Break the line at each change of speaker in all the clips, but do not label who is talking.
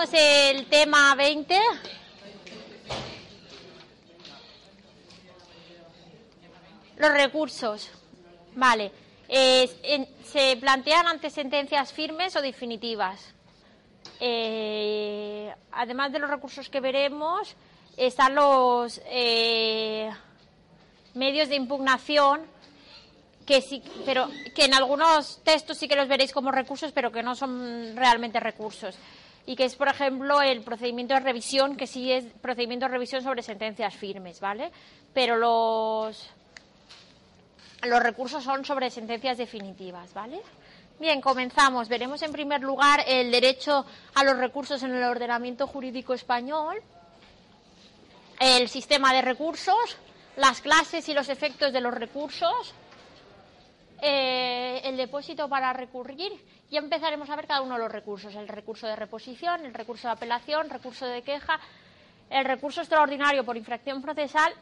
Empezamos el tema 20. Los recursos. Vale. Se plantean ante sentencias firmes o definitivas. Eh, además de los recursos que veremos, están los eh, medios de impugnación que sí, pero que en algunos textos sí que los veréis como recursos, pero que no son realmente recursos. Y que es, por ejemplo, el procedimiento de revisión, que sí es procedimiento de revisión sobre sentencias firmes, ¿vale? Pero los los recursos son sobre sentencias definitivas, ¿vale? Bien, comenzamos. Veremos en primer lugar el derecho a los recursos en el ordenamiento jurídico español, el sistema de recursos, las clases y los efectos de los recursos, eh, el depósito para recurrir. Ya empezaremos a ver cada uno de los recursos: el recurso de reposición, el recurso de apelación, recurso de queja, el recurso extraordinario por infracción procesal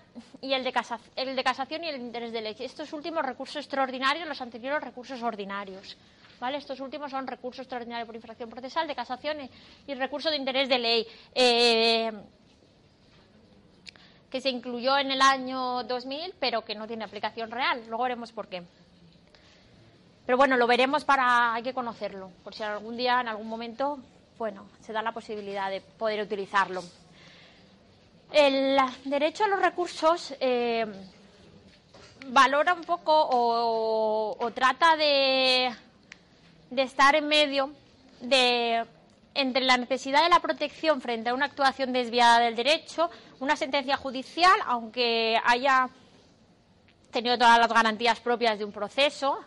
y el de, casa- el de casación y el interés de ley. Estos últimos recursos extraordinarios, los anteriores recursos ordinarios. ¿Vale? Estos últimos son recurso extraordinario por infracción procesal, de casación y, y recurso de interés de ley. Eh, que se incluyó en el año 2000, pero que no tiene aplicación real. Luego veremos por qué. Pero bueno, lo veremos para, hay que conocerlo, por si algún día, en algún momento, bueno, se da la posibilidad de poder utilizarlo. El derecho a los recursos eh, valora un poco o, trata de, de estar en medio de entre la necesidad de la protección frente a una actuación desviada del derecho, una sentencia judicial, aunque haya tenido todas las garantías propias de un proceso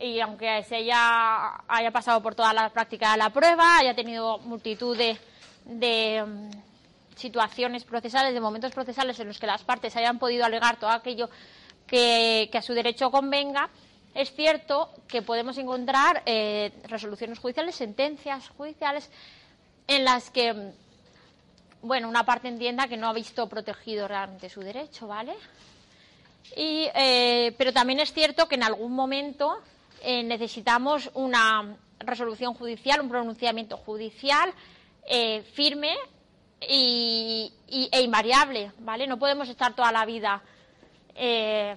y aunque se haya, haya pasado por toda la práctica de la prueba, haya tenido multitud de, mm, situaciones procesales, de momentos procesales en los que las partes hayan podido alegar todo aquello que, que a su derecho convenga, es cierto que podemos encontrar eh, resoluciones judiciales, sentencias judiciales, en las que, mm, bueno, una parte entienda que no ha visto protegido realmente su derecho, ¿vale? Y, eh, pero también es cierto que en algún momento eh, necesitamos una resolución judicial, un pronunciamiento judicial eh, firme y, e invariable, ¿vale? No podemos estar toda la vida eh,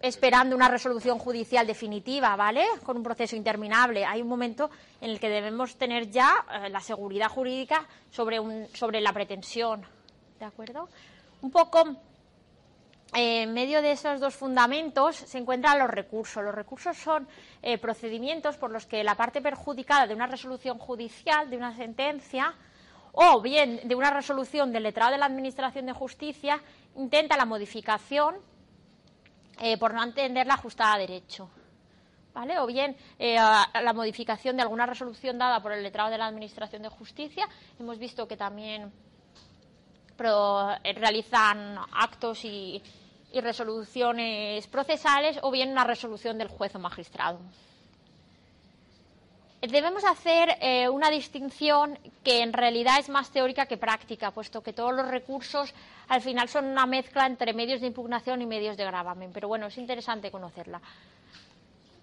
esperando una resolución judicial definitiva, ¿vale? Con un proceso interminable. Hay un momento en el que debemos tener ya la seguridad jurídica sobre, un, sobre la pretensión, ¿de acuerdo? Un poco en medio de esos dos fundamentos se encuentran los recursos. Los recursos son eh, procedimientos por los que la parte perjudicada de una resolución judicial, de una sentencia, o bien de una resolución del letrado de la Administración de Justicia, intenta la modificación eh, por no entenderla ajustada a derecho. ¿Vale? O bien eh, la modificación de alguna resolución dada por el letrado de la Administración de Justicia. Hemos visto que también realizan actos y, y resoluciones procesales o bien una resolución del juez o magistrado. Debemos hacer eh, una distinción que en realidad es más teórica que práctica, puesto que todos los recursos al final son una mezcla entre medios de impugnación y medios de gravamen. Pero bueno, es interesante conocerla.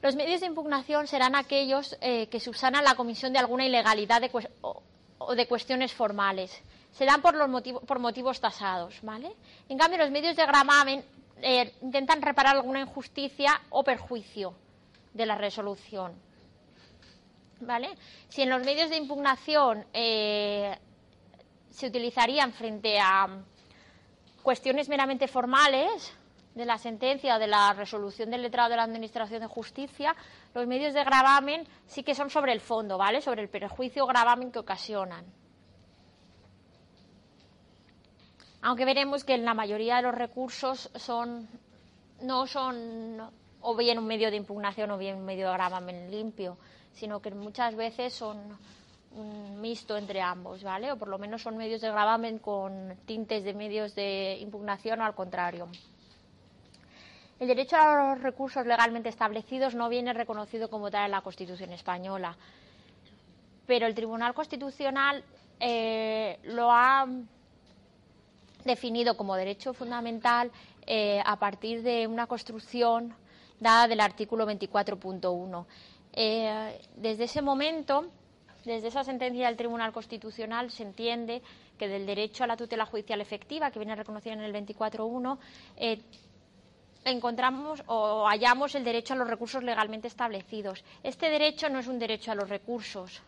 Los medios de impugnación serán aquellos eh, que subsanan la comisión de alguna ilegalidad de o, o de cuestiones formales. Se dan por, los motivo- por motivos tasados, ¿vale? En cambio, los medios de gravamen eh, intentan reparar alguna injusticia o perjuicio de la resolución. ¿Vale? Si en los medios de impugnación eh, se utilizarían frente a cuestiones meramente formales de la sentencia o de la resolución del letrado de la Administración de Justicia, los medios de gravamen sí que son sobre el fondo, ¿vale? Sobre el perjuicio o gravamen que ocasionan. Aunque veremos que en la mayoría de los recursos no son o bien un medio de impugnación o bien un medio de gravamen limpio, sino que muchas veces son un mixto entre ambos, ¿vale? O por lo menos son medios de gravamen con tintes de medios de impugnación o al contrario. El derecho a los recursos legalmente establecidos no viene reconocido como tal en la Constitución española, pero el Tribunal Constitucional eh, lo ha definido como derecho fundamental eh, a partir de una construcción dada del artículo 24.1. Eh, desde ese momento, desde esa sentencia del Tribunal Constitucional, se entiende que del derecho a la tutela judicial efectiva, que viene reconocido en el 24.1, eh, encontramos o hallamos el derecho a los recursos legalmente establecidos. Este derecho no es un derecho a los recursos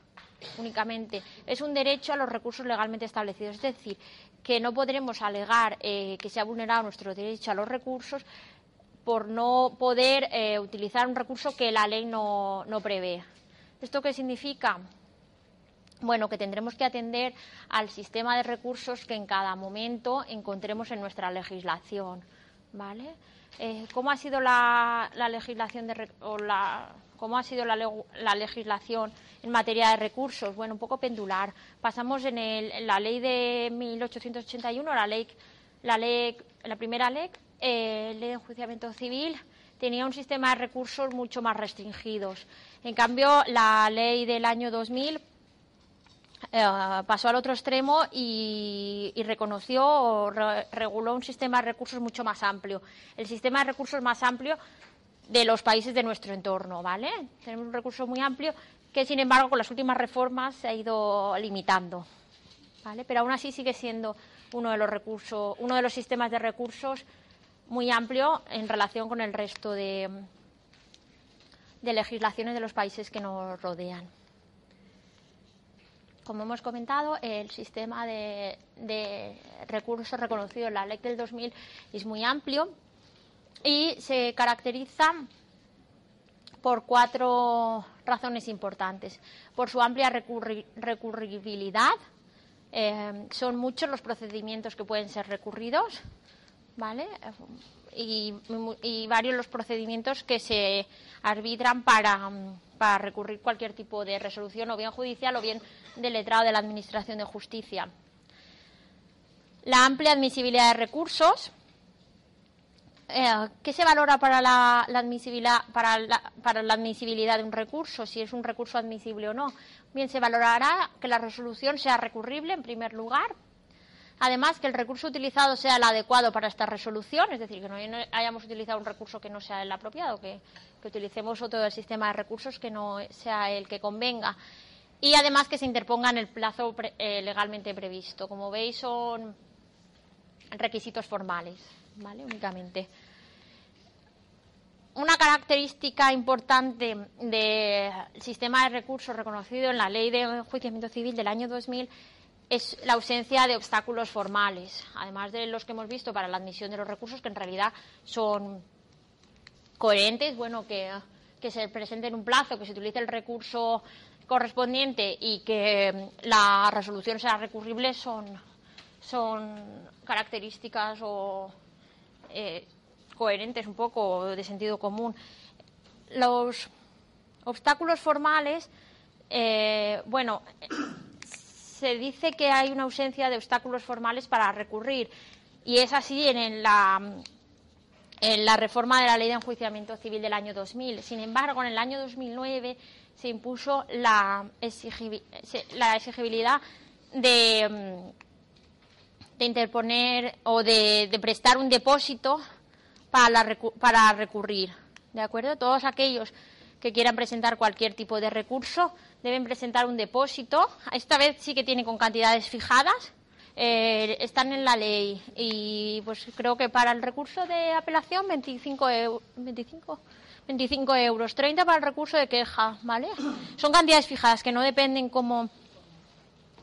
únicamente, es un derecho a los recursos legalmente establecidos. Es decir, que no podremos alegar eh, que se ha vulnerado nuestro derecho a los recursos por no poder eh, utilizar un recurso que la ley no, no prevé. ¿Esto qué significa? Bueno, que tendremos que atender al sistema de recursos que en cada momento encontremos en nuestra legislación. ¿Vale? Eh, ¿Cómo ha sido la, legislación de, o la, cómo ha sido la, la, legislación en materia de recursos? Bueno, un poco pendular. Pasamos en, el, la ley de 1881, la ley, la ley, la primera ley, eh, ley de enjuiciamiento civil tenía un sistema de recursos mucho más restringidos. En cambio, la ley del año 2000 eh, pasó al otro extremo y, reconoció o reguló un sistema de recursos mucho más amplio. El sistema de recursos más amplio de los países de nuestro entorno, ¿vale? Tenemos un recurso muy amplio que, sin embargo, con las últimas reformas se ha ido limitando, ¿vale? Pero aún así sigue siendo uno de los recursos, uno de los sistemas de recursos muy amplio en relación con el resto de, de legislaciones de los países que nos rodean. Como hemos comentado, el sistema de, recursos reconocido en la ley del 2000 es muy amplio y se caracteriza por cuatro razones importantes. Por su amplia recurribilidad, eh, son muchos los procedimientos que pueden ser recurridos. ¿vale? Y, varios los procedimientos que se arbitran para, para, recurrir cualquier tipo de resolución, o bien judicial o bien del letrado de la Administración de Justicia. La amplia admisibilidad de recursos. Eh, ¿Qué se valora para la, admisibilidad, para, la, para la admisibilidad de un recurso? Si es un recurso admisible o no. Bien, se valorará que la resolución sea recurrible, en primer lugar, Además, que el recurso utilizado sea el adecuado para esta resolución, es decir, que no hayamos utilizado un recurso que no sea el apropiado, que, utilicemos otro del sistema de recursos que no sea el que convenga. Y además que se interponga en el plazo eh, legalmente previsto. Como veis, son requisitos formales, ¿vale? Únicamente. Una característica importante del sistema de recursos reconocido en la Ley de Enjuiciamiento Civil del año 2000 es la ausencia de obstáculos formales, además de los que hemos visto para la admisión de los recursos, que en realidad son coherentes, bueno, que, se presente en un plazo, que se utilice el recurso correspondiente y que la resolución sea recurrible son, son características o eh, coherentes un poco de sentido común. Los obstáculos formales, eh, bueno, se dice que hay una ausencia de obstáculos formales para recurrir y es así en la, en la reforma de la Ley de Enjuiciamiento Civil del año 2000. Sin embargo, en el año 2009 se impuso la, la exigibilidad de, de, interponer o de, prestar un depósito para, para recurrir. ¿De acuerdo? Todos aquellos que quieran presentar cualquier tipo de recurso deben presentar un depósito. Esta vez sí que tiene con cantidades fijadas. Eh, están en la ley y pues creo que para el recurso de apelación 25, 25, 25 euros, 30 para el recurso de queja, ¿vale? Son cantidades fijadas que no dependen como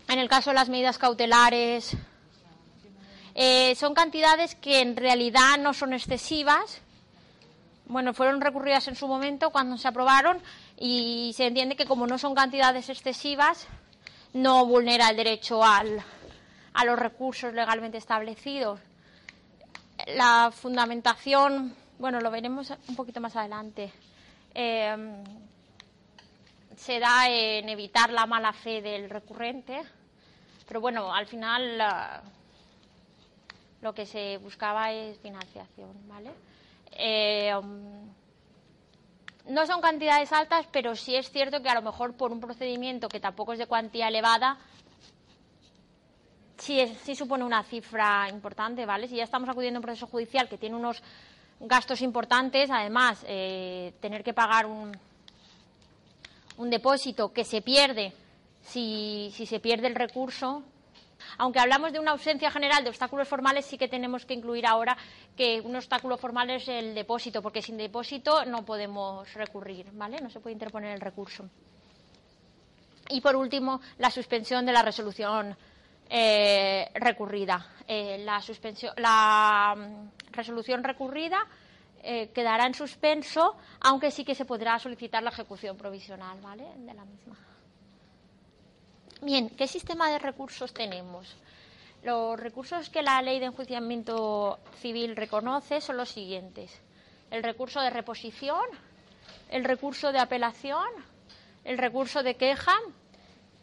en el caso de las medidas cautelares. Eh, son cantidades que en realidad no son excesivas, bueno, fueron recurridas en su momento cuando se aprobaron y se entiende que como no son cantidades excesivas, no vulnera el derecho a los recursos legalmente establecidos. La fundamentación bueno, lo veremos un poquito más adelante. Eh, se da en evitar la mala fe del recurrente, pero bueno, al final la- lo que se buscaba es financiación, ¿vale? Eh, um, no son cantidades altas, pero sí es cierto que a lo mejor por un procedimiento que tampoco es de cuantía elevada, sí, es- sí supone una cifra importante, ¿vale? Si ya estamos acudiendo a un proceso judicial que tiene unos gastos importantes, además, eh, tener que pagar un, un depósito que se pierde si, si se pierde el recurso. Aunque hablamos de una ausencia general de obstáculos formales, sí que tenemos que incluir ahora que un obstáculo formal es el depósito, porque sin depósito no podemos recurrir, ¿vale? No se puede interponer el recurso. Y por último, la suspensión de la resolución eh, recurrida. Eh, la, suspensión, la mm, resolución recurrida eh, quedará en suspenso, aunque sí que se podrá solicitar la ejecución provisional ¿vale? de la misma. Bien, ¿qué sistema de recursos tenemos? Los recursos que la ley de enjuiciamiento civil reconoce son los siguientes. El recurso de reposición, el recurso de apelación, el recurso de queja,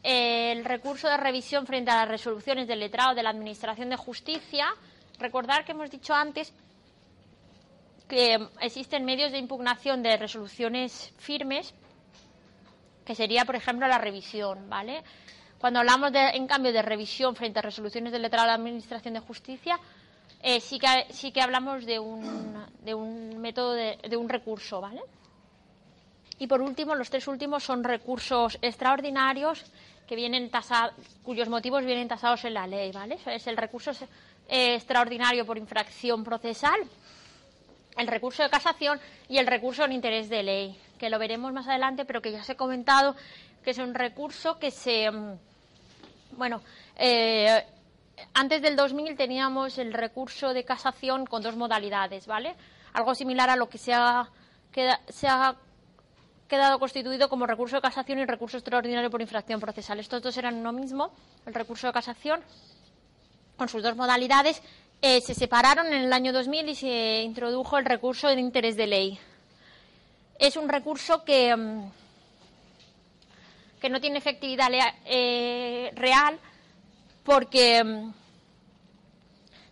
el recurso de revisión frente a las resoluciones del letrado de la Administración de Justicia. Recordar que hemos dicho antes que existen medios de impugnación de resoluciones firmes, que sería, por ejemplo, la revisión, ¿vale? Cuando hablamos, de, en cambio, de revisión frente a resoluciones del letrado de la Administración de Justicia, eh, sí, que, sí que hablamos de un, de un método, de, de un recurso, ¿vale? Y por último, los tres últimos son recursos extraordinarios que vienen tasados, cuyos motivos vienen tasados en la ley, ¿vale? Es el recurso eh, extraordinario por infracción procesal, el recurso de casación y el recurso en interés de ley, que lo veremos más adelante, pero que ya os he comentado que es un recurso que se. Bueno, eh, antes del 2000 teníamos el recurso de casación con dos modalidades, ¿vale? Algo similar a lo que se ha, se ha quedado constituido como recurso de casación y recurso extraordinario por infracción procesal. Estos dos eran uno mismo, el recurso de casación, con sus dos modalidades, eh, se separaron en el año 2000 y se introdujo el recurso de interés de ley. Es un recurso que, mm, que no tiene efectividad eh, real porque mm,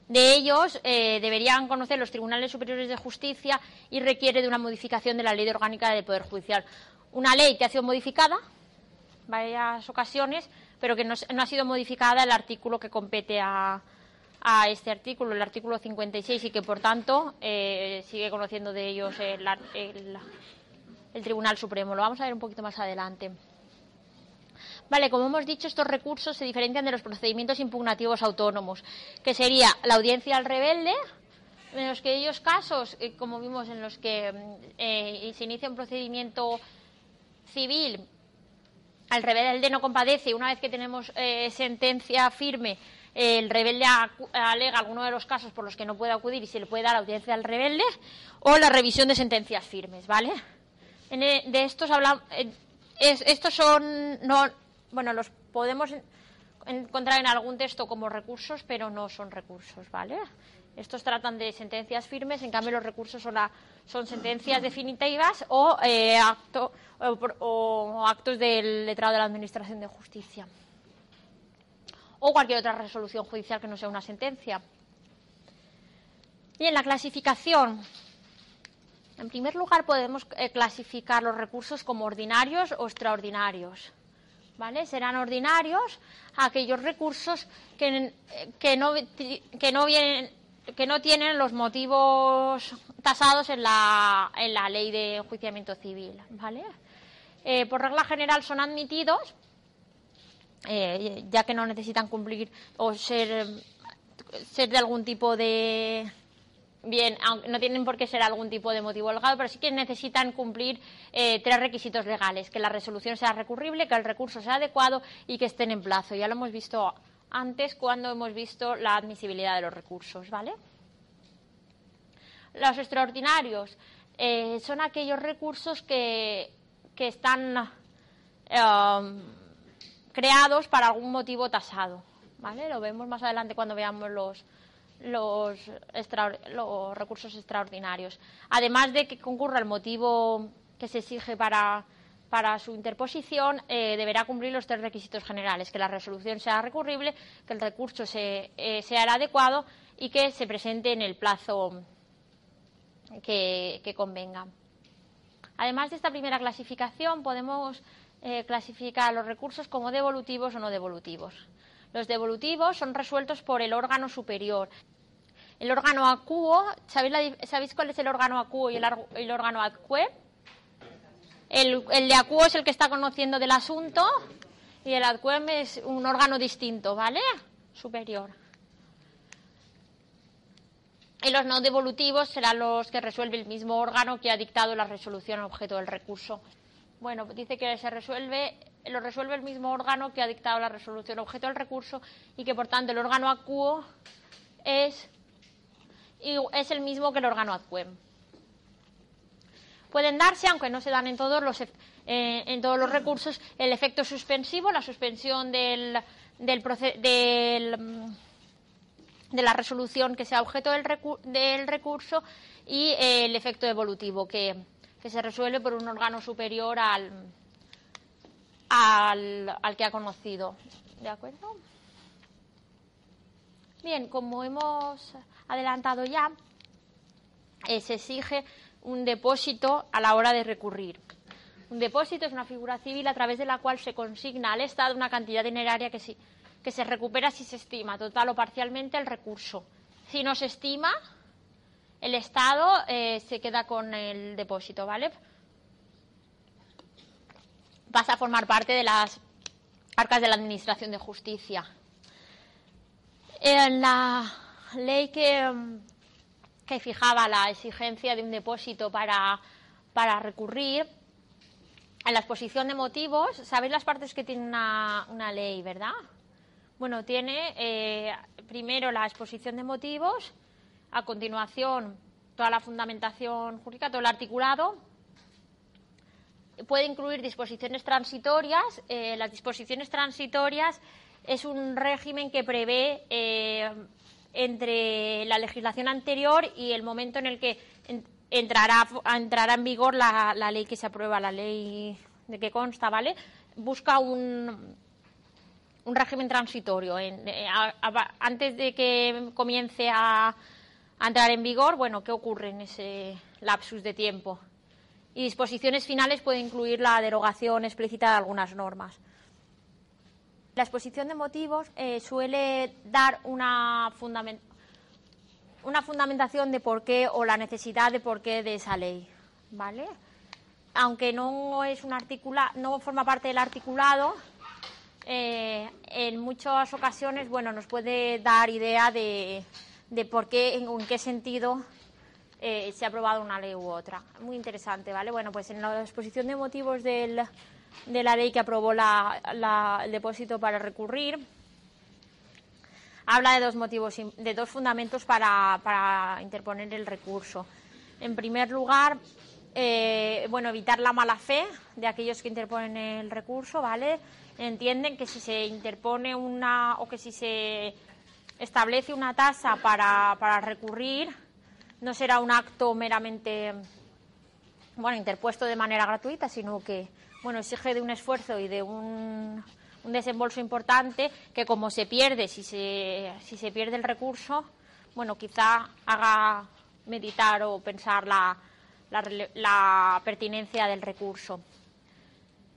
de ellos eh, deberían conocer los tribunales superiores de justicia y requiere de una modificación de la ley orgánica del Poder Judicial. Una ley que ha sido modificada varias ocasiones, pero que no, no ha sido modificada el artículo que compete a, a, este artículo, el artículo 56, y que por tanto eh, sigue conociendo de ellos el, el, el Tribunal Supremo. Lo vamos a ver un poquito más adelante. Vale, como hemos dicho, estos recursos se diferencian de los procedimientos impugnativos autónomos, que sería la audiencia al rebelde, en los que aquellos casos, eh, como vimos, en los que eh, se inicia un procedimiento civil, el rebelde no compadece una vez que tenemos eh, sentencia firme, el rebelde alega alguno de los casos por los que no puede acudir y se le puede dar audiencia al rebelde, o la revisión de sentencias firmes, ¿vale? En, de estos hablamos. Es, estos son. No, bueno, los podemos encontrar en algún texto como recursos, pero no son recursos, ¿vale? Estos tratan de sentencias firmes, en cambio los recursos son, sentencias definitivas o, eh, o, actos del letrado de la Administración de Justicia. O cualquier otra resolución judicial que no sea una sentencia. Y en la clasificación, en primer lugar podemos eh, clasificar los recursos como ordinarios o extraordinarios. ¿Vale? Serán ordinarios aquellos recursos que, que, no, que, no, vienen, que no tienen los motivos tasados en la, en la ley de enjuiciamiento civil. ¿vale? Eh, por regla general son admitidos, eh, ya que no necesitan cumplir o ser, ser de algún tipo de, bien, no tienen por qué ser algún tipo de motivo holgado, pero sí que necesitan cumplir eh, tres requisitos legales, que la resolución sea recurrible, que el recurso sea adecuado y que estén en plazo. Ya lo hemos visto antes cuando hemos visto la admisibilidad de los recursos, ¿vale? Los extraordinarios eh, son aquellos recursos que, que están eh, creados para algún motivo tasado, ¿vale? Lo vemos más adelante cuando veamos los, los, recursos extraordinarios. Además de que concurra el motivo que se exige para, para su interposición, eh, deberá cumplir los tres requisitos generales, que la resolución sea recurrible, que el recurso eh, sea el adecuado y que se presente en el plazo que, convenga. Además de esta primera clasificación, podemos eh, clasificar los recursos como devolutivos o no devolutivos. Los devolutivos son resueltos por el órgano superior. El órgano acuo, ¿sabéis, cuál es el órgano acuo y el, órgano adcue? El, de acuo es el que está conociendo del asunto y el adquem es un órgano distinto, ¿vale? Superior. Y los no devolutivos serán los que resuelve el mismo órgano que ha dictado la resolución objeto del recurso. Bueno, dice que se resuelve lo resuelve el mismo órgano que ha dictado la resolución objeto del recurso y que, por tanto, el órgano acuo es, es el mismo que el órgano adquem. Pueden darse, aunque no se dan en todos los, eh, en todos los recursos, el efecto suspensivo, la suspensión del, del, del de la resolución que sea objeto del, recurso y el efecto evolutivo, que, que se resuelve por un órgano superior al, al, que ha conocido. ¿De acuerdo? Bien, como hemos adelantado ya, eh, se exige un depósito a la hora de recurrir. Un depósito es una figura civil a través de la cual se consigna al Estado una cantidad dineraria que, que se recupera si se estima total o parcialmente el recurso. Si no se estima, el Estado eh, se queda con el depósito, ¿vale? pasa a formar parte de las arcas de la Administración de Justicia. En la ley que, que fijaba la exigencia de un depósito para, para recurrir, en la exposición de motivos, ¿sabéis las partes que tiene una, una ley, verdad? Bueno, tiene eh, primero la exposición de motivos, a continuación toda la fundamentación jurídica, todo el articulado, puede incluir disposiciones transitorias. Eh, las disposiciones transitorias es un régimen que prevé eh, entre la legislación anterior y el momento en el que entrará, entrará en vigor la, ley que se aprueba, la ley de que consta, ¿vale? Busca un, un régimen transitorio. Eh, antes de que comience a, a entrar en vigor, bueno, ¿qué ocurre en ese lapsus de tiempo? y disposiciones finales puede incluir la derogación explícita de algunas normas. La exposición de motivos eh, suele dar una, fundamentación de por qué o la necesidad de por qué de esa ley, ¿vale? Aunque no es un articula, no forma parte del articulado, eh, en muchas ocasiones, bueno, nos puede dar idea de, por qué, en qué sentido eh, se ha aprobado una ley u otra. Muy interesante, ¿vale? Bueno, pues en la exposición de motivos del, de la ley que aprobó la, el depósito para recurrir, habla de dos motivos, de dos fundamentos para, para interponer el recurso. En primer lugar, eh, bueno, evitar la mala fe de aquellos que interponen el recurso, ¿vale? Entienden que si se interpone una o que si se establece una tasa para, para recurrir, no será un acto meramente bueno, interpuesto de manera gratuita, sino que bueno, exige de un esfuerzo y de un, desembolso importante que como se pierde, si se, pierde el recurso, bueno, quizá haga meditar o pensar la, la, pertinencia del recurso.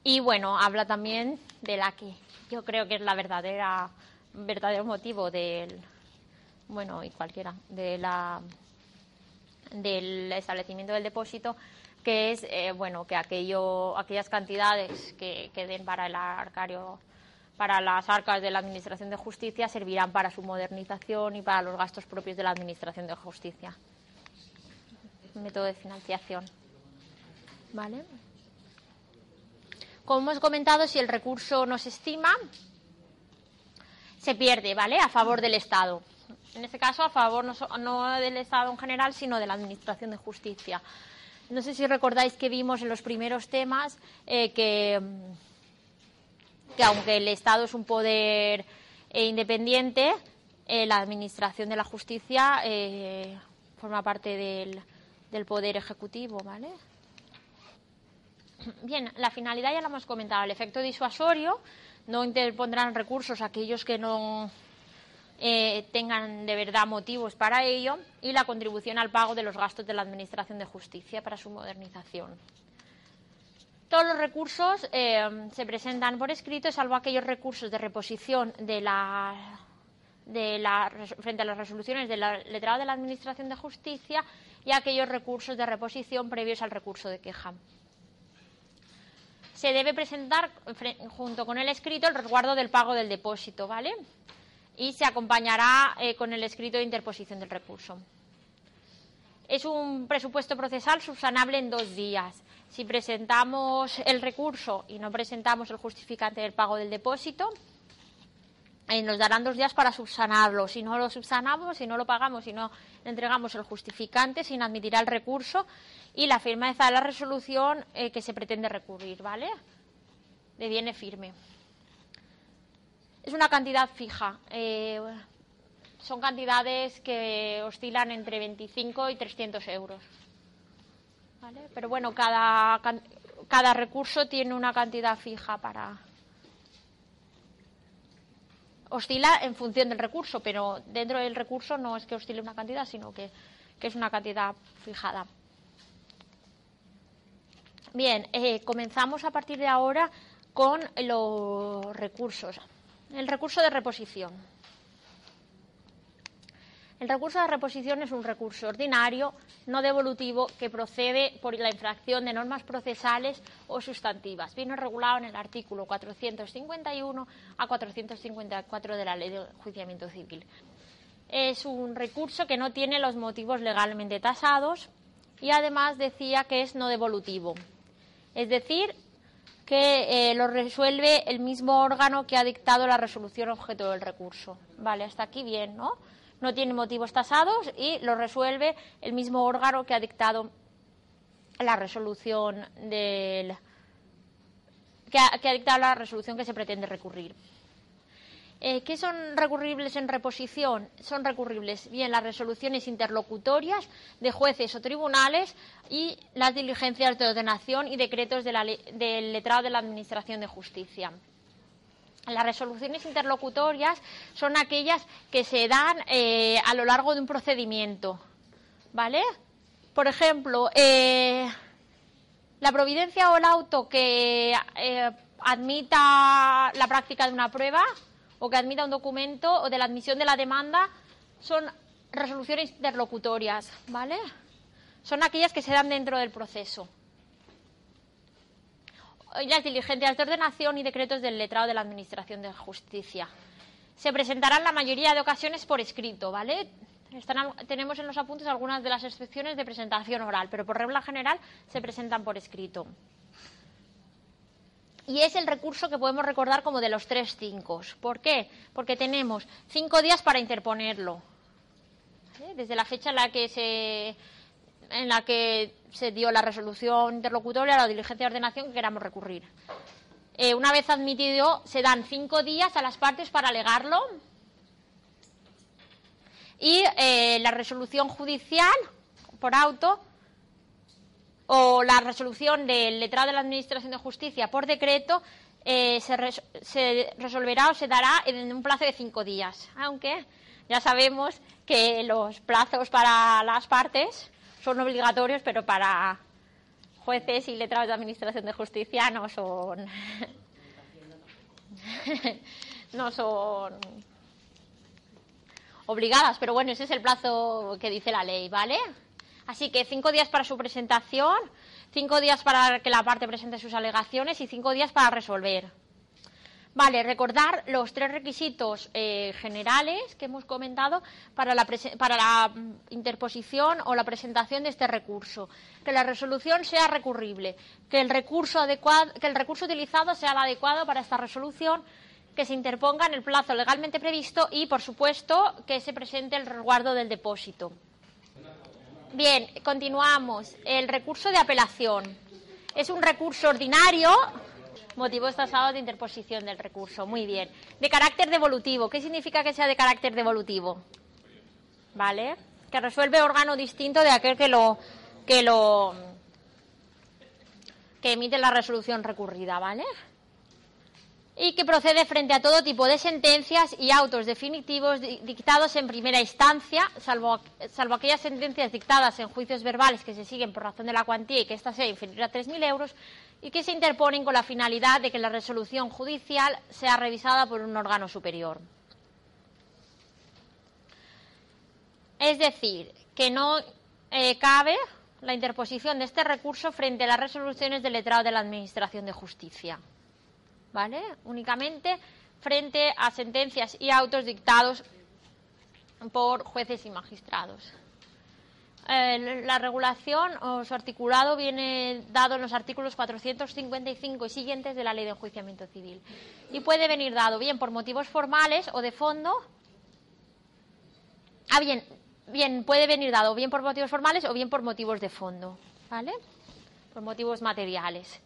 Y bueno, habla también de la que yo creo que es la verdadera verdadero motivo del bueno y cualquiera de la del establecimiento del depósito, que es eh, bueno que aquello, aquellas cantidades que queden para el arcario para las arcas de la Administración de Justicia servirán para su modernización y para los gastos propios de la Administración de Justicia. Método de financiación. ¿Vale? Como hemos comentado, si el recurso no se estima, se pierde, ¿vale? A favor del Estado en este caso a favor no, del Estado en general, sino de la Administración de Justicia. No sé si recordáis que vimos en los primeros temas eh, que, que, aunque el Estado es un poder eh, independiente, eh, la Administración de la Justicia eh, forma parte del, del Poder Ejecutivo, ¿vale? Bien, la finalidad ya la hemos comentado. El efecto disuasorio no interpondrán recursos aquellos que no eh, tengan de verdad motivos para ello y la contribución al pago de los gastos de la Administración de Justicia para su modernización. Todos los recursos eh, se presentan por escrito, salvo aquellos recursos de reposición de la, de la, frente a las resoluciones del letrado de la Administración de Justicia y aquellos recursos de reposición previos al recurso de queja se debe presentar junto con el escrito el resguardo del pago del depósito, ¿vale? Y se acompañará eh, con el escrito de interposición del recurso. Es un presupuesto procesal subsanable en dos días. Si presentamos el recurso y no presentamos el justificante del pago del depósito, eh, nos darán dos días para subsanarlo. Si no lo subsanamos, si no lo pagamos, si no entregamos el justificante, se inadmitirá el recurso y la firma de la resolución eh, que se pretende recurrir, ¿vale? De viene firme. Es una cantidad fija. Eh, son cantidades que oscilan entre 25 y 300 euros. ¿Vale? Pero bueno, cada, recurso tiene una cantidad fija para. Oscila en función del recurso, pero dentro del recurso no es que oscile una cantidad, sino que, que es una cantidad fijada. Bien, eh, comenzamos a partir de ahora con los recursos. El recurso de reposición. El recurso de reposición es un recurso ordinario, no devolutivo, que procede por la infracción de normas procesales o sustantivas. Viene regulado en el artículo 451 a 454 de la Ley de Juiciamiento Civil. Es un recurso que no tiene los motivos legalmente tasados y además decía que es no devolutivo. Es decir, que eh, lo resuelve el mismo órgano que ha dictado la resolución objeto del recurso. Vale, hasta aquí bien, ¿no? No tiene motivos tasados y lo resuelve el mismo órgano que ha dictado la resolución del que ha dictado la resolución que se pretende recurrir. Eh, ¿Qué son recurribles en reposición? Son recurribles bien las resoluciones interlocutorias de jueces o tribunales y las diligencias de ordenación y decretos del letrado de la Administración de Justicia. Las resoluciones interlocutorias son aquellas que se dan eh, a lo largo de un procedimiento. ¿Vale? Por ejemplo, eh, la providencia o el auto que admita la práctica de una prueba o que admita un documento o de la admisión de la demanda son resoluciones interlocutorias, ¿vale? Son aquellas que se dan dentro del proceso. Las diligencias de ordenación y decretos del letrado de la Administración de Justicia. Se presentarán la mayoría de ocasiones por escrito, ¿vale? tenemos en los apuntes algunas de las excepciones de presentación oral, pero por regla general se presentan por escrito y es el recurso que podemos recordar como de los tres cinco. ¿Por qué? Porque tenemos cinco días para interponerlo. Desde la fecha en la que se en la que se dio la resolución interlocutoria a la diligencia de ordenación que queramos recurrir. Eh, una vez admitido, se dan cinco días a las partes para alegarlo y eh, la resolución judicial por auto o la resolución del letrado de la Administración de Justicia por decreto eh, se, resolverá o se dará en un plazo de cinco días, aunque ya sabemos que los plazos para las partes son obligatorios, pero para jueces y letrados de Administración de Justicia no son no son obligadas, pero bueno, ese es el plazo que dice la ley, ¿vale? Así que cinco días para su presentación, cinco días para que la parte presente sus alegaciones y cinco días para resolver. Vale, recordar los tres requisitos eh, generales que hemos comentado para la, para la mm, interposición o la presentación de este recurso. Que la resolución sea recurrible, que el recurso, adecuado, que el recurso utilizado sea el adecuado para esta resolución, que se interponga en el plazo legalmente previsto y, por supuesto, que se presente el resguardo del depósito. Bien, continuamos. El recurso de apelación. Es un recurso ordinario Motivos tasados de interposición del recurso. Muy bien. De carácter devolutivo. ¿Qué significa que sea de carácter devolutivo? ¿Vale? Que resuelve órgano distinto de aquel que lo que lo que emite la resolución recurrida, ¿vale? Y que procede frente a todo tipo de sentencias y autos definitivos dictados en primera instancia, salvo, aquellas sentencias dictadas en juicios verbales que se siguen por razón de la cuantía y que ésta sea inferior a 3.000 euros y que se interponen con la finalidad de que la resolución judicial sea revisada por un órgano superior. Es decir, que no eh, cabe la interposición de este recurso frente a las resoluciones del letrado de la Administración de Justicia. ¿Vale? Únicamente frente a sentencias y autos dictados por jueces y magistrados. La regulación o su articulado viene dado en los artículos 455 y siguientes de la Ley de Enjuiciamiento Civil y puede venir dado bien por motivos formales o de fondo. Ah, bien, bien, puede venir dado bien por motivos formales o bien por motivos de fondo, ¿vale? Por motivos materiales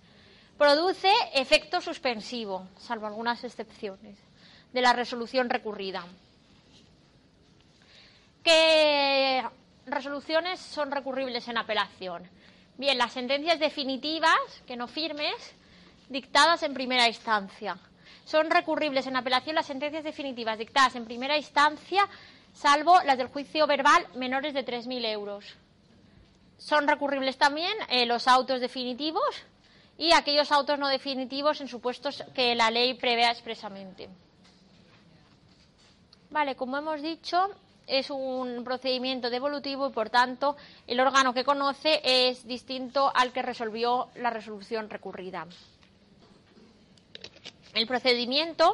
produce efecto suspensivo, salvo algunas excepciones, de la resolución recurrida. ¿Qué resoluciones son recurribles en apelación? Bien, las sentencias definitivas, que no firmes, dictadas en primera instancia. Son recurribles en apelación las sentencias definitivas dictadas en primera instancia, salvo las del juicio verbal menores de 3.000 euros. Son recurribles también eh, los autos definitivos y aquellos autos no definitivos en supuestos que la ley prevea expresamente. Vale, como hemos dicho, es un procedimiento devolutivo y, por tanto, el órgano que conoce es distinto al que resolvió la resolución recurrida. El procedimiento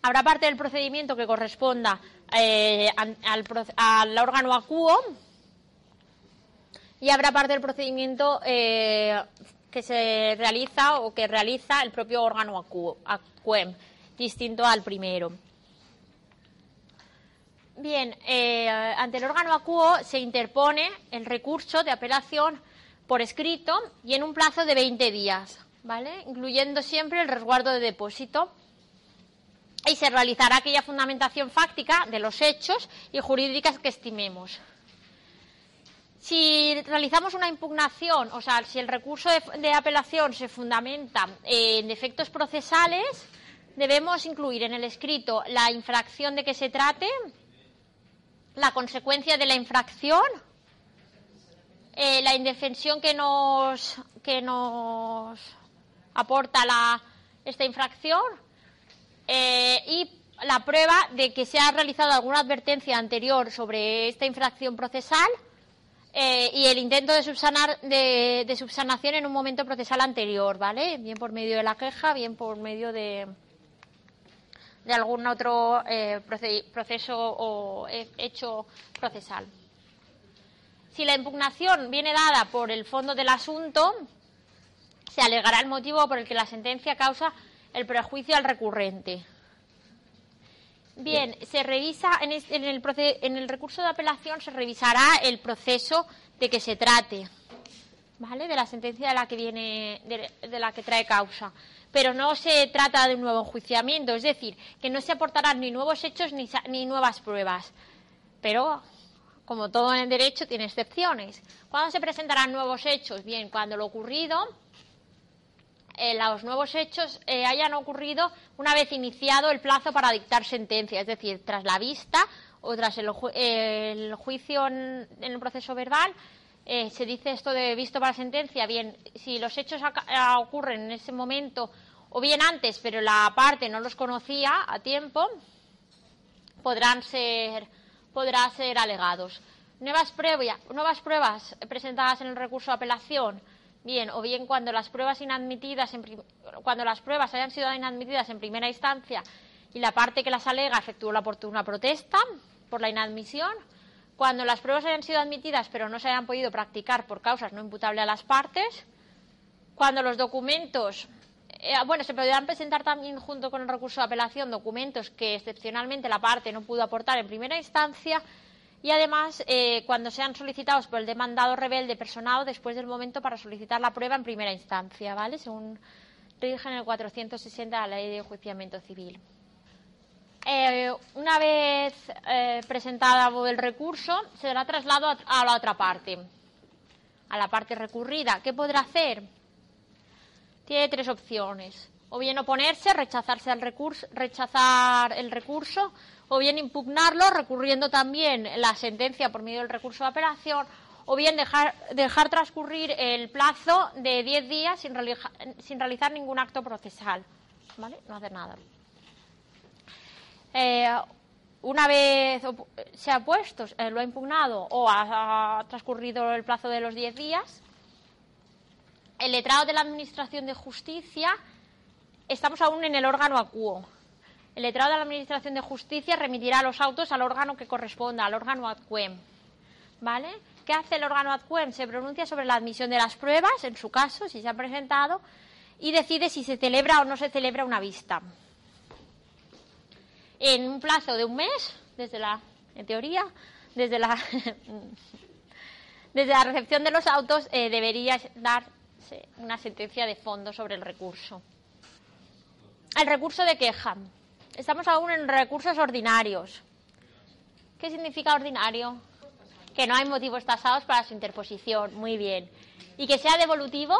habrá parte del procedimiento que corresponda eh, al, al, órgano acuo y habrá parte del procedimiento eh, que se realiza o que realiza el propio órgano acuem, distinto al primero. Bien, eh, ante el órgano acuo se interpone el recurso de apelación por escrito y en un plazo de 20 días, ¿vale? Incluyendo siempre el resguardo de depósito. Y se realizará aquella fundamentación fáctica de los hechos y jurídicas que estimemos. Si realizamos una impugnación, o sea, si el recurso de, apelación se fundamenta en defectos procesales, debemos incluir en el escrito la infracción de que se trate, la consecuencia de la infracción, eh, la indefensión que nos, que nos aporta la, esta infracción eh, y la prueba de que se ha realizado alguna advertencia anterior sobre esta infracción procesal eh, y el intento de, subsanar, de, subsanación en un momento procesal anterior, ¿vale? Bien por medio de la queja, bien por medio de, de algún otro eh, proceso o hecho procesal. Si la impugnación viene dada por el fondo del asunto, se alegará el motivo por el que la sentencia causa el prejuicio al recurrente. Bien, se revisa en, el, en el recurso de apelación se revisará el proceso de que se trate, ¿vale? De la sentencia de la que viene, de, la que trae causa. Pero no se trata de un nuevo enjuiciamiento, es decir, que no se aportarán ni nuevos hechos ni, ni nuevas pruebas. Pero, como todo en el derecho, tiene excepciones. ¿Cuándo se presentarán nuevos hechos? Bien, cuando lo ocurrido eh, los nuevos hechos eh, hayan ocurrido una vez iniciado el plazo para dictar sentencia, es decir, tras la vista o tras el, juicio en, el proceso verbal. Eh, se dice esto de visto para sentencia. Bien, si los hechos ocurren en ese momento o bien antes, pero la parte no los conocía a tiempo, podrán ser, podrán ser alegados. Nuevas, nuevas pruebas presentadas en el recurso de apelación bien o bien cuando las pruebas inadmitidas cuando las pruebas hayan sido inadmitidas en primera instancia y la parte que las alega efectuó la oportuna protesta por la inadmisión cuando las pruebas hayan sido admitidas pero no se hayan podido practicar por causas no imputables a las partes cuando los documentos eh, bueno, se podrán presentar también junto con el recurso de apelación documentos que excepcionalmente la parte no pudo aportar en primera instancia y además eh, cuando sean solicitados por el demandado rebelde personado después del momento para solicitar la prueba en primera instancia, ¿vale? Según rigen el 460 de la Ley de Enjuiciamiento Civil. Eh, una vez eh, presentado el recurso, se dará traslado a, a la otra parte, a la parte recurrida. ¿Qué podrá hacer? Tiene tres opciones. O bien oponerse, rechazarse el recurso, rechazar el recurso, o bien impugnarlo, recurriendo también la sentencia por medio del recurso de apelación, o bien dejar, dejar transcurrir el plazo de 10 días sin, realiza- sin realizar ningún acto procesal. ¿Vale? No hacer nada. Eh, una vez se ha puesto, eh, lo ha impugnado o ha, ha transcurrido el plazo de los 10 días, el letrado de la Administración de Justicia, estamos aún en el órgano acuo. El letrado de la Administración de Justicia remitirá los autos al órgano que corresponda, al órgano adquem. ¿Vale? ¿Qué hace el órgano adquem? Se pronuncia sobre la admisión de las pruebas, en su caso, si se ha presentado, y decide si se celebra o no se celebra una vista. En un plazo de un mes, desde la, en teoría, desde la, desde la recepción de los autos, eh, debería darse una sentencia de fondo sobre el recurso. El recurso de queja. Estamos aún en recursos ordinarios. ¿Qué significa ordinario? Que no hay motivos tasados para su interposición. Muy bien. ¿Y que sea devolutivo?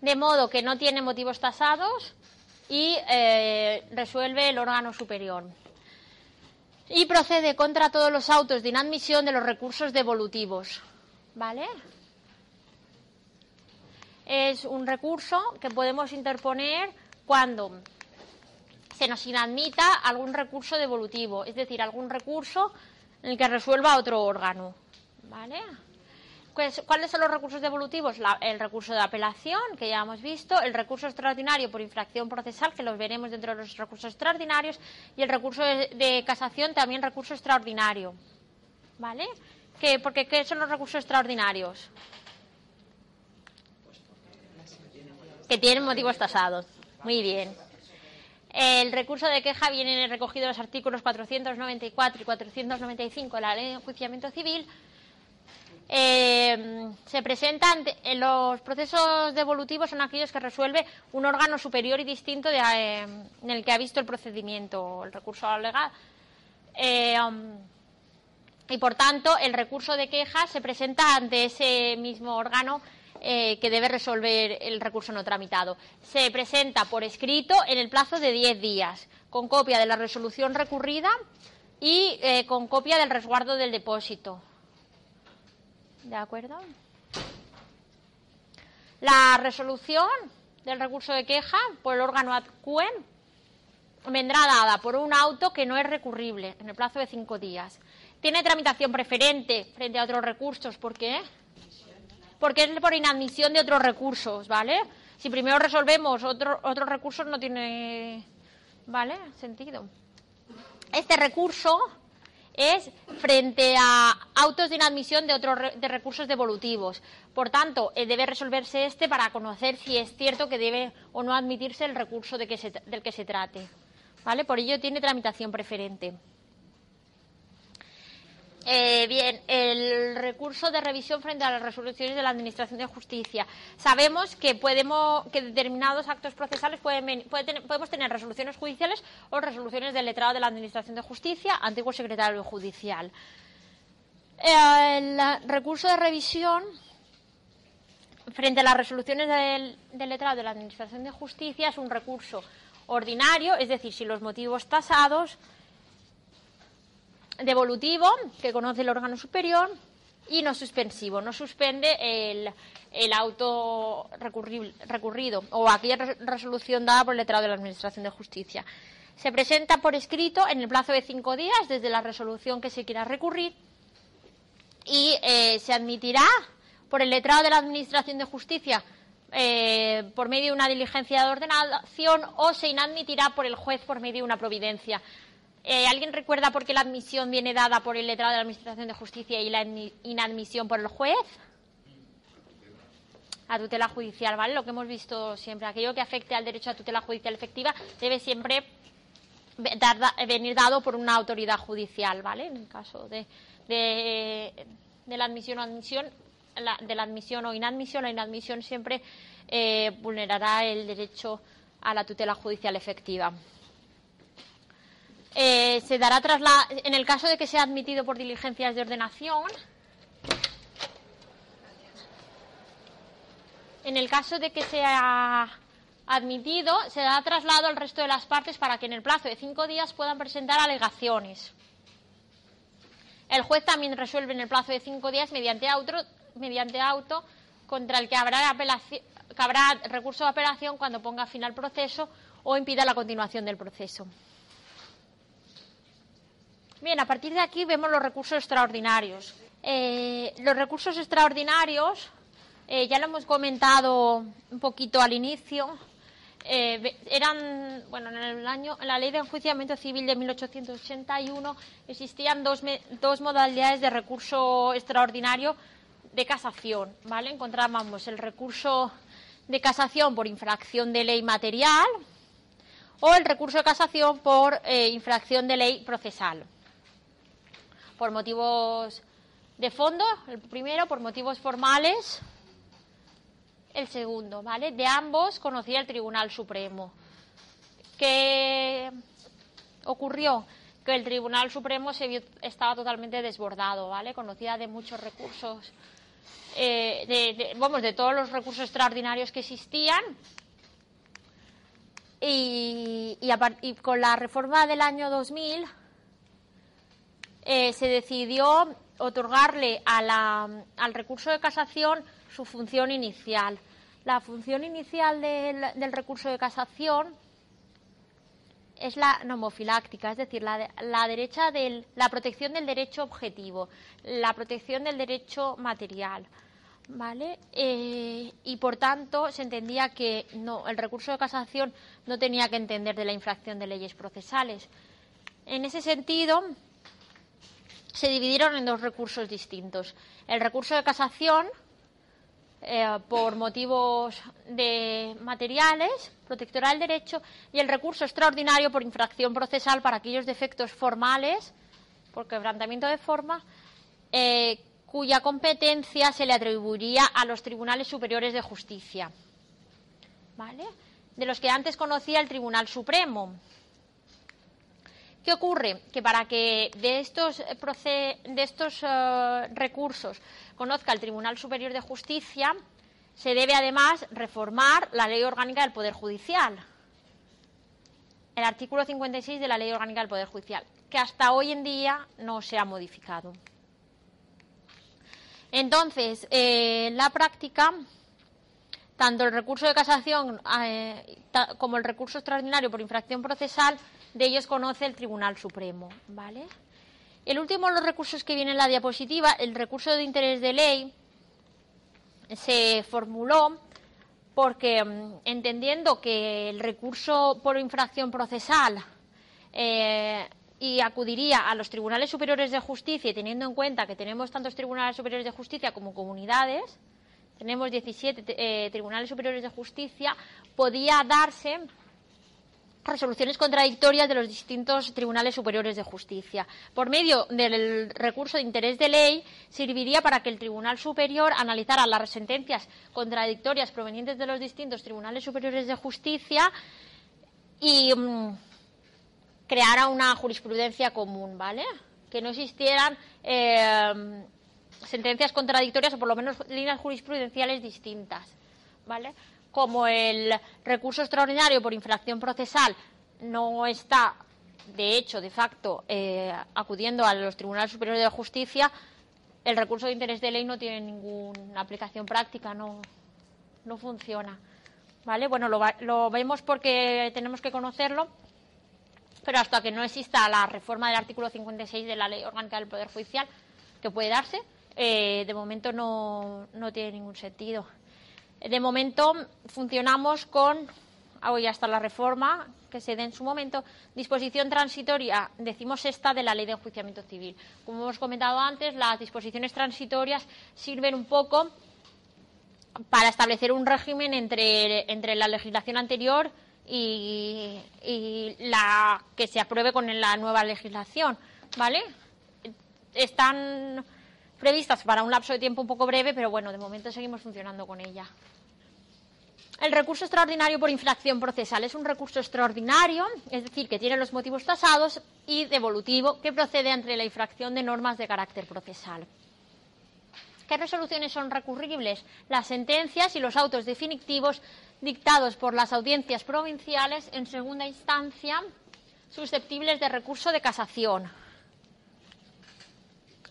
De modo que no tiene motivos tasados y eh, resuelve el órgano superior. Y procede contra todos los autos de inadmisión de los recursos devolutivos. ¿Vale? Es un recurso que podemos interponer cuando se nos inadmita algún recurso devolutivo, es decir, algún recurso en el que resuelva otro órgano. ¿Vale? ¿Cuáles son los recursos devolutivos? El recurso de apelación, que ya hemos visto, el recurso extraordinario por infracción procesal, que los veremos dentro de los recursos extraordinarios, y el recurso de, casación, también recurso extraordinario. ¿Vale? ¿Qué, porque, ¿Qué son los recursos extraordinarios? Que tienen motivos tasados. Muy bien. El recurso de queja viene recogido en los artículos 494 y 495 de la Ley de Enjuiciamiento Civil. Eh, se presenta ante- en los procesos devolutivos son aquellos que resuelve un órgano superior y distinto de, eh, en el que ha visto el procedimiento, el recurso legal. Eh, um, y por tanto, el recurso de queja se presenta ante ese mismo órgano eh, que debe resolver el recurso no tramitado. Se presenta por escrito en el plazo de 10 días, con copia de la resolución recurrida y eh, con copia del resguardo del depósito. ¿De acuerdo? La resolución del recurso de queja por el órgano adcuen vendrá dada por un auto que no es recurrible en el plazo de cinco días. Tiene tramitación preferente frente a otros recursos. ¿Por qué? Porque es por inadmisión de otros recursos, ¿vale? Si primero resolvemos otro- otros recursos no tiene, ¿vale? Sentido. Este recurso es frente a autos de inadmisión de otros de recursos devolutivos. Por tanto, eh, debe resolverse este para conocer si es cierto que debe o no admitirse el recurso de que se del que se trate. ¿Vale? Por ello tiene tramitación preferente. Eh, bien, el recurso de revisión frente a las resoluciones de la Administración de Justicia. Sabemos que podemos, que determinados actos procesales pueden, puede tener- podemos tener resoluciones judiciales o resoluciones del letrado de la Administración de Justicia, antiguo secretario judicial. El recurso de revisión frente a las resoluciones del letrado de la Administración de Justicia es un recurso ordinario, es decir, si los motivos tasados devolutivo, que conoce el órgano superior, y no suspensivo, no suspende el, el auto recurrido o aquella res- resolución dada por el letrado de la Administración de Justicia. Se presenta por escrito en el plazo de cinco días desde la resolución que se quiera recurrir y eh, se admitirá por el letrado de la Administración de Justicia eh, por medio de una diligencia de ordenación o se inadmitirá por el juez por medio de una providencia. Eh, ¿Alguien recuerda por qué la admisión viene dada por el letrado de la Administración de Justicia y la inadmisión por el juez? A tutela judicial, ¿vale? Lo que hemos visto siempre. Aquello que afecte al derecho a tutela judicial efectiva debe siempre venir dado por una autoridad judicial, ¿vale? En el caso de, de, de la admisión o admisión, de la admisión o inadmisión, la inadmisión siempre eh, vulnerará el derecho a la tutela judicial efectiva. Eh, se dará tras la, en el caso de que sea admitido por diligencias de ordenación, en el caso de que sea admitido, se da traslado al resto de las partes para que en el plazo de cinco días puedan presentar alegaciones. El juez también resuelve en el plazo de cinco días mediante auto, contra el que habrá recurso de apelación cuando ponga fin al proceso o impida la continuación del proceso. Bien, a partir de aquí vemos los recursos extraordinarios. Eh, los recursos extraordinarios, eh, ya lo hemos comentado un poquito al inicio, eh, eran, bueno, en el año, en la ley de enjuiciamiento civil de 1881 existían dos, dos modalidades de recurso extraordinario de casación, ¿vale? Encontrábamos el recurso de casación por infracción de ley material o el recurso de casación por infracción de ley procesal por motivos de fondo, el primero, por motivos formales, el segundo, ¿vale? De ambos conocía el Tribunal Supremo. ¿Qué ocurrió? Que el Tribunal Supremo se estaba totalmente desbordado, ¿vale? Conocía de muchos recursos, eh, de, vamos, de todos los recursos extraordinarios que existían. Y, y con la reforma del año 2000 eh, se decidió otorgarle al recurso de casación su función inicial. La función inicial del, recurso de casación es la nomofiláctica, es decir, la, protección del derecho objetivo, la protección del derecho material. ¿Vale? Eh, y por tanto se entendía que el recurso de casación no tenía que entender de la infracción de leyes procesales. En ese sentido, se dividieron en dos recursos distintos. El recurso de casación, eh, por motivos de materiales, protectora del derecho, y el recurso extraordinario por infracción procesal para aquellos defectos formales, por quebrantamiento de forma, eh, cuya competencia se le atribuiría a los tribunales superiores de justicia. ¿Vale? De los que antes conocía el Tribunal Supremo. ¿Qué ocurre? Que para que de estos, estos eh, recursos conozca el Tribunal Superior de Justicia, se debe además reformar la Ley Orgánica del Poder Judicial. El artículo 56 de la Ley Orgánica del Poder Judicial, que hasta hoy en día no se ha modificado. Entonces, eh, en la práctica, tanto el recurso de casación eh, como el recurso extraordinario por infracción procesal de ellos conoce el Tribunal Supremo, ¿vale? El último de los recursos que viene en la diapositiva, el recurso de interés de ley, se formuló porque mm, entendiendo que el recurso por infracción procesal eh, y acudiría a los tribunales superiores de justicia y teniendo en cuenta que tenemos tantos tribunales superiores de justicia como comunidades, tenemos 17 eh, tribunales superiores de justicia, podía darse resoluciones contradictorias de los distintos tribunales superiores de justicia. Por medio del recurso de interés de ley, serviría para que el Tribunal Superior analizara las sentencias contradictorias provenientes de los distintos tribunales superiores de justicia y mm, creara una jurisprudencia común, ¿vale? Que no existieran eh, sentencias contradictorias o por lo menos líneas jurisprudenciales distintas, ¿vale? Como el recurso extraordinario por infracción procesal no está, de hecho, de facto, eh, acudiendo a los tribunales superiores de justicia, el recurso de interés de ley no tiene ninguna aplicación práctica, no, no funciona. ¿Vale? Bueno, lo, lo vemos porque tenemos que conocerlo, pero hasta que no exista la reforma del artículo 56 de la Ley Orgánica del Poder Judicial, que puede darse, eh, de momento no, no tiene ningún sentido. De momento funcionamos con, hoy hasta la reforma que se dé en su momento, disposición transitoria, decimos esta, de la ley de enjuiciamiento civil. Como hemos comentado antes, las disposiciones transitorias sirven un poco para establecer un régimen entre, entre la legislación anterior y, la que se apruebe con la nueva legislación, ¿vale? Están previstas para un lapso de tiempo un poco breve, pero bueno, de momento seguimos funcionando con ella. El recurso extraordinario por infracción procesal es un recurso extraordinario, es decir, que tiene los motivos tasados y devolutivo que procede ante la infracción de normas de carácter procesal. ¿Qué resoluciones son recurribles? Las sentencias y los autos definitivos dictados por las audiencias provinciales en segunda instancia susceptibles de recurso de casación.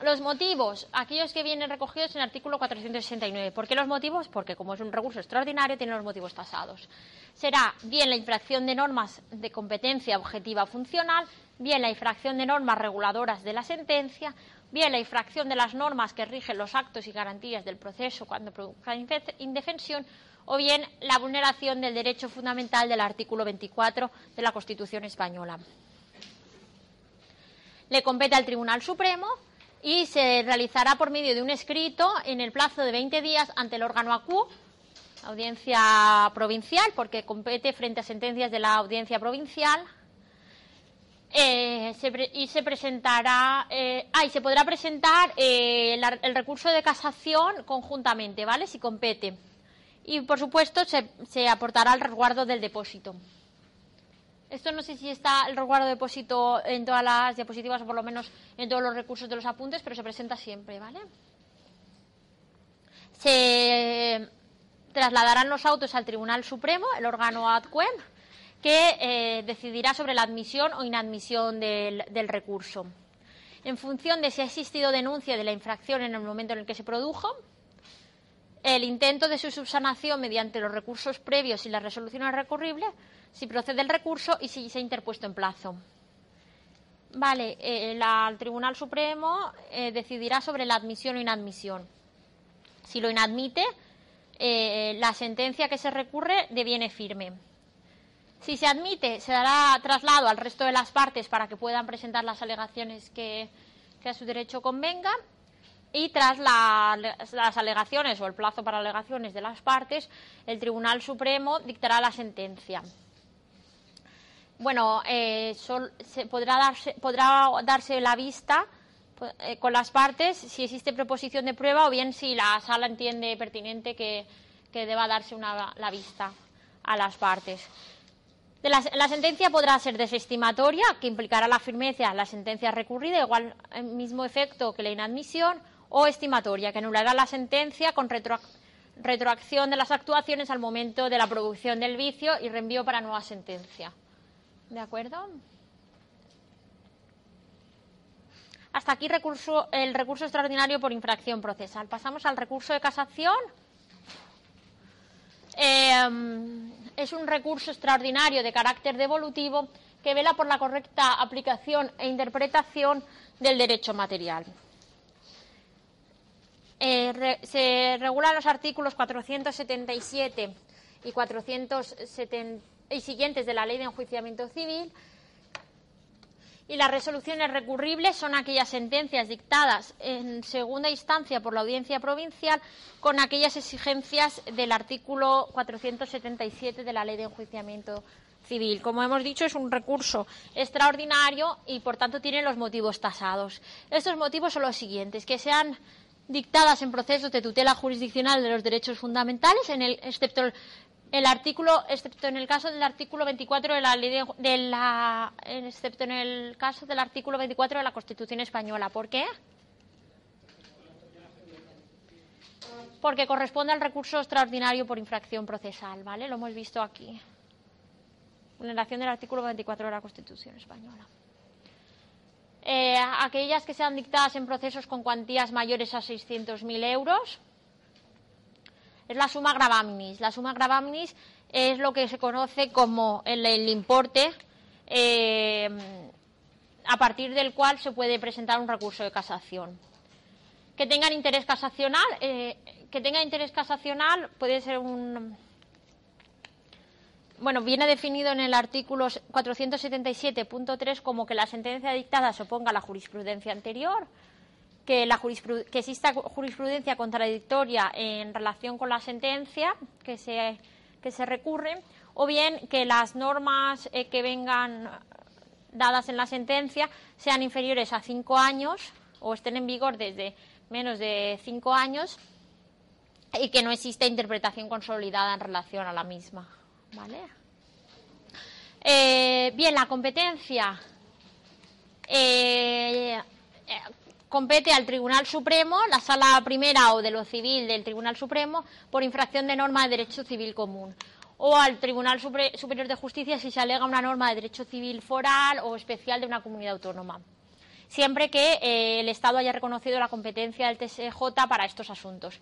Los motivos, aquellos que vienen recogidos en el artículo 469. ¿Por qué los motivos? Porque como es un recurso extraordinario, tiene los motivos tasados. Será bien la infracción de normas de competencia objetiva funcional, bien la infracción de normas reguladoras de la sentencia, bien la infracción de las normas que rigen los actos y garantías del proceso cuando produzca indefensión, o bien la vulneración del derecho fundamental del artículo 24 de la Constitución española. Le compete al Tribunal Supremo y se realizará por medio de un escrito en el plazo de 20 días ante el órgano ACU, audiencia provincial, porque compete frente a sentencias de la audiencia provincial. Eh, y se presentará, eh, ah, y se podrá presentar eh, el recurso de casación conjuntamente, ¿vale? Si compete. Y por supuesto se, se aportará el resguardo del depósito. Esto no sé si está el resguardo de depósito en todas las diapositivas o por lo menos en todos los recursos de los apuntes, pero se presenta siempre, ¿vale? Se trasladarán los autos al Tribunal Supremo, el órgano ADCUEM, que eh, decidirá sobre la admisión o inadmisión del, del recurso. En función de si ha existido denuncia de la infracción en el momento en el que se produjo, el intento de su subsanación mediante los recursos previos y las resoluciones recurribles si procede el recurso y si se ha interpuesto en plazo. Vale, eh, el Tribunal Supremo eh, decidirá sobre la admisión o inadmisión. Si lo inadmite, eh, la sentencia que se recurre deviene firme. Si se admite, se dará traslado al resto de las partes para que puedan presentar las alegaciones que, a su derecho convenga. Y tras las alegaciones o el plazo para alegaciones de las partes, el Tribunal Supremo dictará la sentencia bueno, eh, se podrá, darse, podrá darse la vista eh, con las partes si existe proposición de prueba o bien si la sala entiende pertinente que, deba darse una, la vista a las partes. la, sentencia podrá ser desestimatoria, que implicará la firmeza de la sentencia recurrida, igual mismo efecto que la inadmisión, o estimatoria, que anulará la sentencia con retroacción de las actuaciones al momento de la producción del vicio y reenvío para nueva sentencia. ¿De acuerdo? Hasta aquí el recurso extraordinario por infracción procesal. Pasamos al recurso de casación. Em, es un recurso extraordinario de carácter devolutivo que vela por la correcta aplicación e interpretación del derecho material. Eh, se regulan los artículos 477 y 470 y siguientes de la Ley de Enjuiciamiento Civil. Y las resoluciones recurribles son aquellas sentencias dictadas en segunda instancia por la Audiencia Provincial con aquellas exigencias del artículo 477 de la Ley de Enjuiciamiento Civil. Como hemos dicho, es un recurso extraordinario y, por tanto, tiene los motivos tasados. Estos motivos son los siguientes: que sean dictadas en procesos de tutela jurisdiccional de los derechos fundamentales, en el, excepto el artículo, excepto en el caso del artículo 24 de la ley de, la, excepto en el caso del artículo 24 de la Constitución española. ¿Por qué? Porque corresponde al recurso extraordinario por infracción procesal, ¿vale? Lo hemos visto aquí. Vulneración del artículo 24 de la Constitución española. Eh, aquellas que sean dictadas en procesos con cuantías mayores a 600.000 euros es la suma gravaminis. La suma gravaminis es lo que se conoce como el, importe eh, a partir del cual se puede presentar un recurso de casación. Que tengan interés casacional, eh, que tenga interés casacional puede ser un bueno, viene definido en el artículo 477.3 como que la sentencia dictada se oponga a la jurisprudencia anterior, que, la que exista jurisprudencia contradictoria en relación con la sentencia que se, que se recurre, o bien que las normas eh, que vengan dadas en la sentencia sean inferiores a cinco años o estén en vigor desde menos de cinco años y que no existe interpretación consolidada en relación a la misma. ¿Vale? Eh, bien, la competencia eh, eh, compete al Tribunal Supremo, la Sala Primera o de lo Civil del Tribunal Supremo, por infracción de norma de derecho civil común, o al Tribunal Superior de Justicia si se alega una norma de derecho civil foral o especial de una comunidad autónoma, siempre que el Estado haya reconocido la competencia del TSJ para estos asuntos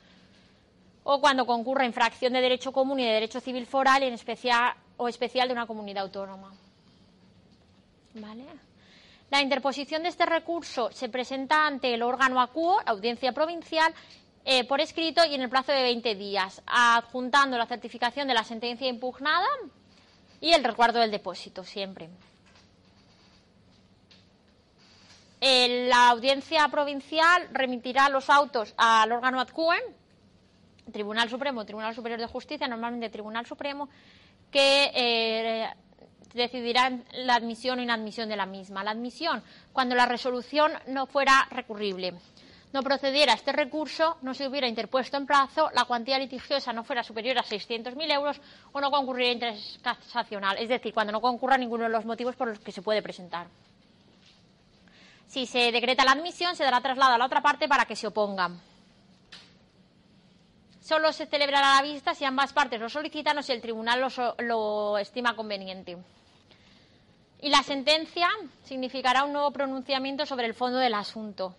o cuando concurra infracción de derecho común y de derecho civil foral en especial, o especial de una comunidad autónoma. ¿Vale? La interposición de este recurso se presenta ante el órgano acuo, audiencia provincial, eh, por escrito y en el plazo de 20 días, adjuntando la certificación de la sentencia impugnada y el recuerdo del depósito, siempre. la audiencia provincial remitirá los autos al órgano adcuen Tribunal Supremo, Tribunal Superior de Justicia, normalmente Tribunal Supremo, que eh, decidirán la admisión o inadmisión de la misma. La admisión, cuando la resolución no fuera recurrible. No procediera este recurso, no se hubiera interpuesto en plazo, la cuantía litigiosa no fuera superior a 600.000 euros o no concurriera interés casacional, es decir, cuando no concurra ninguno de los motivos por los que se puede presentar. Si se decreta la admisión, se dará traslado a la otra parte para que se opongan solo se celebrará la vista si ambas partes lo solicitan o si el tribunal lo, estima conveniente. Y la sentencia significará un nuevo pronunciamiento sobre el fondo del asunto.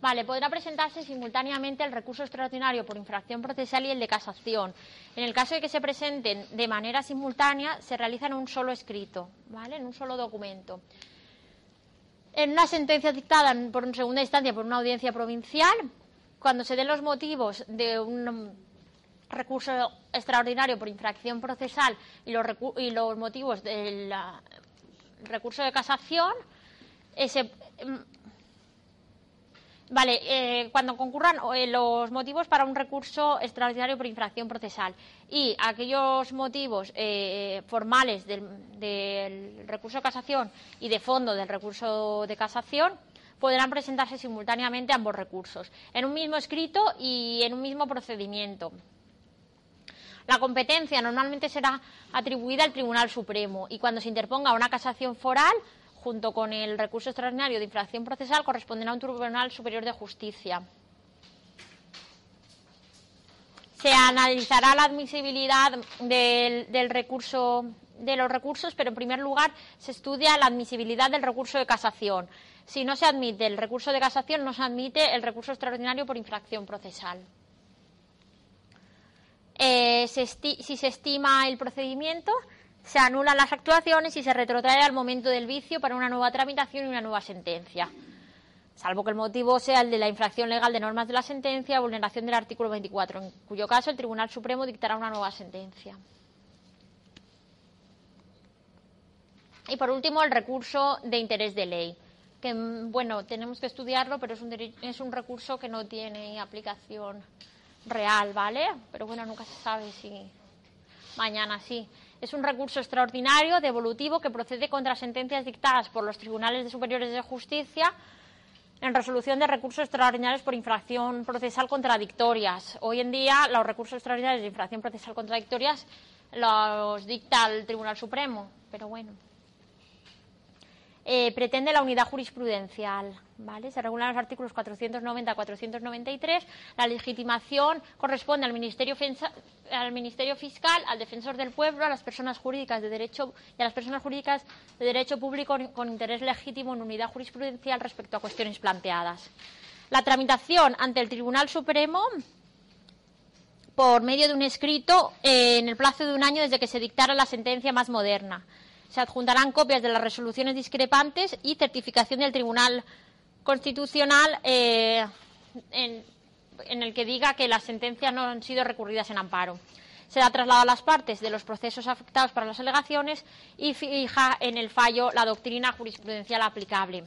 Vale, podrá presentarse simultáneamente el recurso extraordinario por infracción procesal y el de casación. En el caso de que se presenten de manera simultánea, se realiza en un solo escrito, ¿vale? En un solo documento. En una sentencia dictada por segunda instancia por una audiencia provincial, cuando se den los motivos de un recurso extraordinario por infracción procesal y los, y los motivos del recurso de casación, ese, mm, Vale, eh, cuando concurran eh, los motivos para un recurso extraordinario por infracción procesal. Y aquellos motivos eh, formales del, del, recurso de casación y de fondo del recurso de casación, podrán presentarse simultáneamente ambos recursos, en un mismo escrito y en un mismo procedimiento. La competencia normalmente será atribuida al Tribunal Supremo y cuando se interponga una casación foral, junto con el recurso extraordinario de infracción procesal, corresponderá a un Tribunal Superior de Justicia. Se analizará la admisibilidad de los recursos, pero en primer lugar se estudia la admisibilidad del recurso de casación. Si no se admite el recurso de casación, no se admite el recurso extraordinario por infracción procesal. Eh, si se estima el procedimiento, se anulan las actuaciones y se retrotrae al momento del vicio para una nueva tramitación y una nueva sentencia, salvo que el motivo sea el de la infracción legal de normas de la sentencia o vulneración del artículo 24, en cuyo caso el Tribunal Supremo dictará una nueva sentencia. Y por último, el recurso de interés de ley que bueno, tenemos que estudiarlo, pero es un, es un recurso que no tiene aplicación real, ¿vale? Pero bueno, nunca se sabe si mañana sí. Es un recurso extraordinario, devolutivo, que procede contra sentencias dictadas por los tribunales de superiores de justicia en resolución de recursos extraordinarios por infracción procesal contradictorias. Hoy en día los recursos extraordinarios de infracción procesal contradictorias los dicta el Tribunal Supremo, pero bueno. Eh, pretende la unidad jurisprudencial. ¿vale? Se regulan los artículos 490 a 493. La legitimación corresponde al Ministerio, al Ministerio Fiscal, al Defensor del Pueblo, a las personas jurídicas de derecho y a las personas jurídicas de derecho público con interés legítimo en unidad jurisprudencial respecto a cuestiones planteadas. La tramitación ante el Tribunal Supremo por medio de un escrito eh, en el plazo de un año desde que se dictara la sentencia más moderna se adjuntarán copias de las resoluciones discrepantes y certificación del Tribunal Constitucional eh, en, el que diga que las sentencias no han sido recurridas en amparo. Se da traslado a las partes de los procesos afectados para las alegaciones y fija en el fallo la doctrina jurisprudencial aplicable.